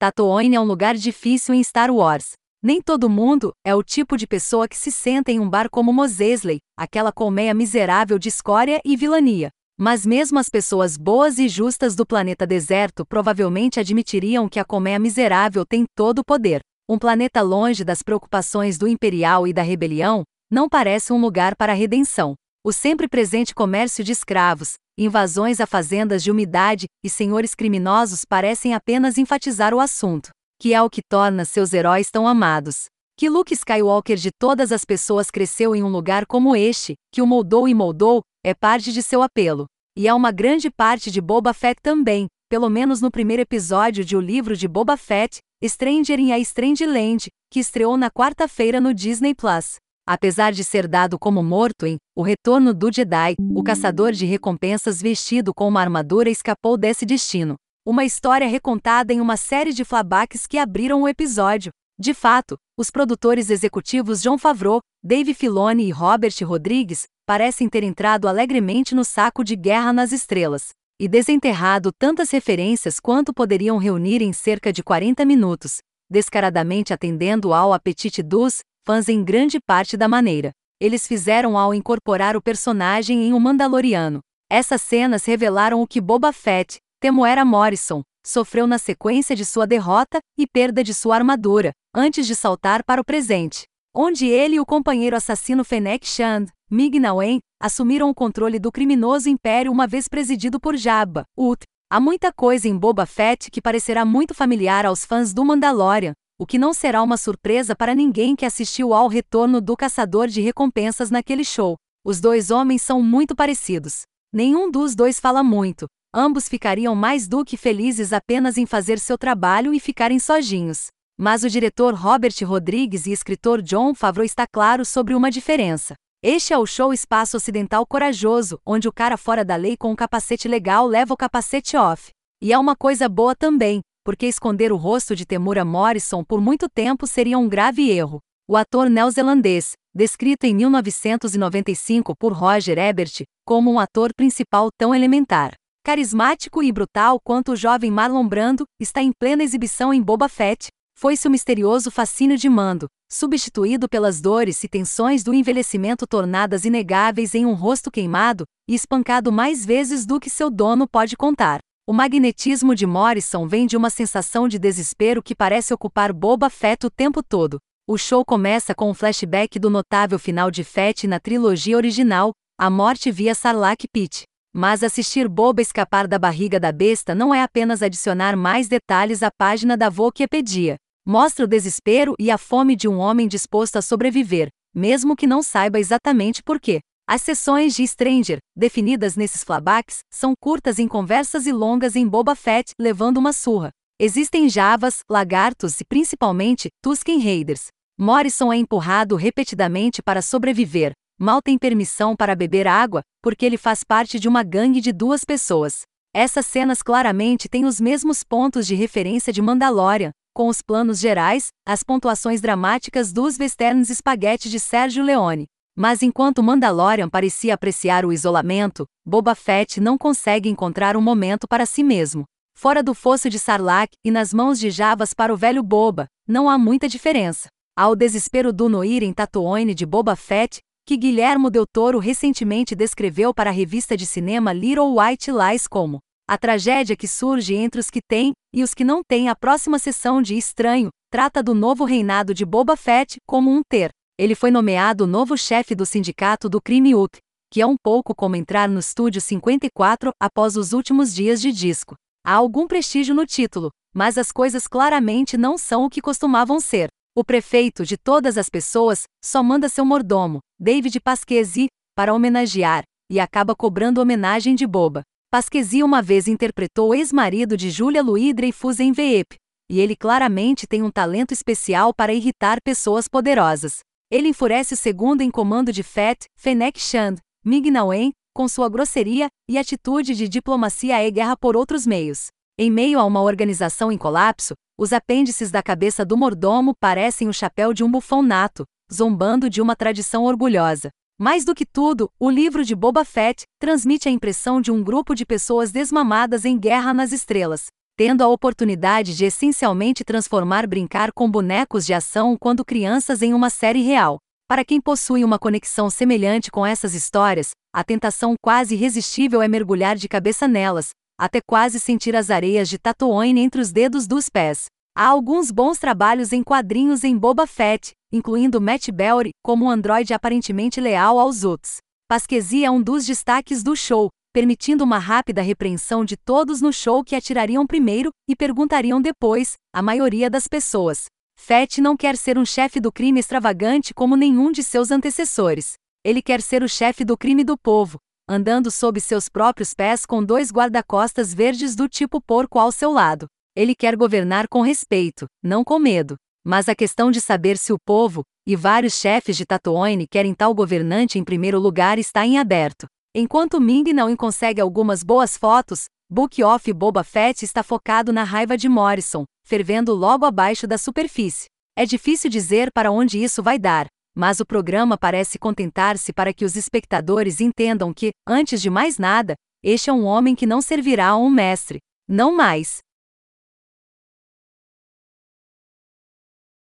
Tatooine é um lugar difícil em Star Wars. Nem todo mundo é o tipo de pessoa que se senta em um bar como Mos Eisley, aquela colmeia miserável de escória e vilania. Mas mesmo as pessoas boas e justas do planeta deserto provavelmente admitiriam que a colmeia miserável tem todo o poder. Um planeta longe das preocupações do imperial e da rebelião, não parece um lugar para a redenção. O sempre presente comércio de escravos, invasões a fazendas de umidade e senhores criminosos parecem apenas enfatizar o assunto, que é o que torna seus heróis tão amados. Que Luke Skywalker de todas as pessoas cresceu em um lugar como este, que o moldou e moldou, é parte de seu apelo. E é uma grande parte de Boba Fett também, pelo menos no primeiro episódio de O Livro de Boba Fett, Stranger in a Strange Land, que estreou na quarta-feira no Disney Plus. Apesar de ser dado como morto em O Retorno do Jedi, o caçador de recompensas vestido com uma armadura escapou desse destino. Uma história recontada em uma série de flashbacks que abriram o episódio. De fato, os produtores executivos John Favreau, Dave Filoni e Robert Rodrigues parecem ter entrado alegremente no saco de Guerra nas Estrelas e desenterrado tantas referências quanto poderiam reunir em cerca de 40 minutos, descaradamente atendendo ao apetite dos fãs em grande parte da maneira. Eles fizeram ao incorporar o personagem em um Mandaloriano. Essas cenas revelaram o que Boba Fett, Temuera Morrison, sofreu na sequência de sua derrota e perda de sua armadura, antes de saltar para o presente, onde ele e o companheiro assassino Fennec Shand, Mig-Nawen, assumiram o controle do criminoso império uma vez presidido por Jabba, Ut. Há muita coisa em Boba Fett que parecerá muito familiar aos fãs do Mandalorian, o que não será uma surpresa para ninguém que assistiu ao retorno do caçador de recompensas naquele show. Os dois homens são muito parecidos. Nenhum dos dois fala muito. Ambos ficariam mais do que felizes apenas em fazer seu trabalho e ficarem sozinhos. Mas o diretor Robert Rodrigues e escritor John Favreau está claro sobre uma diferença. Este é o show espaço ocidental corajoso, onde o cara fora da lei com um capacete legal leva o capacete off. E é uma coisa boa também, porque esconder o rosto de Temura Morrison por muito tempo seria um grave erro. O ator neozelandês, descrito em 1995 por Roger Ebert como um ator principal tão elementar, carismático e brutal quanto o jovem Marlon Brando, está em plena exibição em Boba Fett. Foi-se o misterioso fascínio de Mando, substituído pelas dores e tensões do envelhecimento tornadas inegáveis em um rosto queimado e espancado mais vezes do que seu dono pode contar. O magnetismo de Morrison vem de uma sensação de desespero que parece ocupar Boba Fett o tempo todo. O show começa com um flashback do notável final de Fett na trilogia original, A Morte via Sarlacc Pit. Mas assistir Boba escapar da barriga da besta não é apenas adicionar mais detalhes à página da Wikipedia. Mostra o desespero e a fome de um homem disposto a sobreviver, mesmo que não saiba exatamente por quê. As sessões de Stranger, definidas nesses flashbacks, são curtas em conversas e longas em Boba Fett, levando uma surra. Existem javas, lagartos e principalmente Tusken Raiders. Morrison é empurrado repetidamente para sobreviver. Mal tem permissão para beber água, porque ele faz parte de uma gangue de duas pessoas. Essas cenas claramente têm os mesmos pontos de referência de Mandalorian, com os planos gerais, as pontuações dramáticas dos westerns spaghetti de Sérgio Leone. Mas enquanto Mandalorian parecia apreciar o isolamento, Boba Fett não consegue encontrar um momento para si mesmo. Fora do fosso de Sarlacc e nas mãos de Javas para o velho Boba, não há muita diferença. Ao desespero do Noir em Tatooine de Boba Fett, que Guilhermo Del Toro recentemente descreveu para a revista de cinema Little White Lies como a tragédia que surge entre os que têm e os que não têm a próxima sessão de Estranho, trata do novo reinado de Boba Fett como um ter ele foi nomeado novo chefe do sindicato do crime UT, que é um pouco como entrar no estúdio 54 após os últimos dias de disco. Há algum prestígio no título, mas as coisas claramente não são o que costumavam ser. O prefeito de todas as pessoas só manda seu mordomo, David Pasquesi, para homenagear, e acaba cobrando homenagem de boba. Pasquesi uma vez interpretou o ex-marido de Julia Louis-Dreyfus em Veep, e ele claramente tem um talento especial para irritar pessoas poderosas. Ele enfurece o segundo em comando de Fett, Fennec Shand, Mignawen, com sua grosseria e atitude de diplomacia e guerra por outros meios. Em meio a uma organização em colapso, os apêndices da cabeça do mordomo parecem o chapéu de um bufão nato, zombando de uma tradição orgulhosa. Mais do que tudo, o livro de Boba Fett transmite a impressão de um grupo de pessoas desmamadas em guerra nas estrelas. Tendo a oportunidade de essencialmente transformar brincar com bonecos de ação quando crianças em uma série real. Para quem possui uma conexão semelhante com essas histórias, a tentação quase irresistível é mergulhar de cabeça nelas, até quase sentir as areias de Tatooine entre os dedos dos pés. Há alguns bons trabalhos em quadrinhos em Boba Fett, incluindo Matt Bellery como um androide aparentemente leal aos Uts. Pasquesi é um dos destaques do show, permitindo uma rápida repreensão de todos no show que atirariam primeiro e perguntariam depois, a maioria das pessoas. Fett não quer ser um chefe do crime extravagante como nenhum de seus antecessores. Ele quer ser o chefe do crime do povo, andando sob seus próprios pés com dois guarda-costas verdes do tipo porco ao seu lado. Ele quer governar com respeito, não com medo. Mas a questão de saber se o povo, e vários chefes de Tatooine querem tal governante em primeiro lugar está em aberto. Enquanto Ming não consegue algumas boas fotos, Book Off Boba Fett está focado na raiva de Morrison, fervendo logo abaixo da superfície. É difícil dizer para onde isso vai dar, mas o programa parece contentar-se para que os espectadores entendam que, antes de mais nada, este é um homem que não servirá a um mestre. Não mais.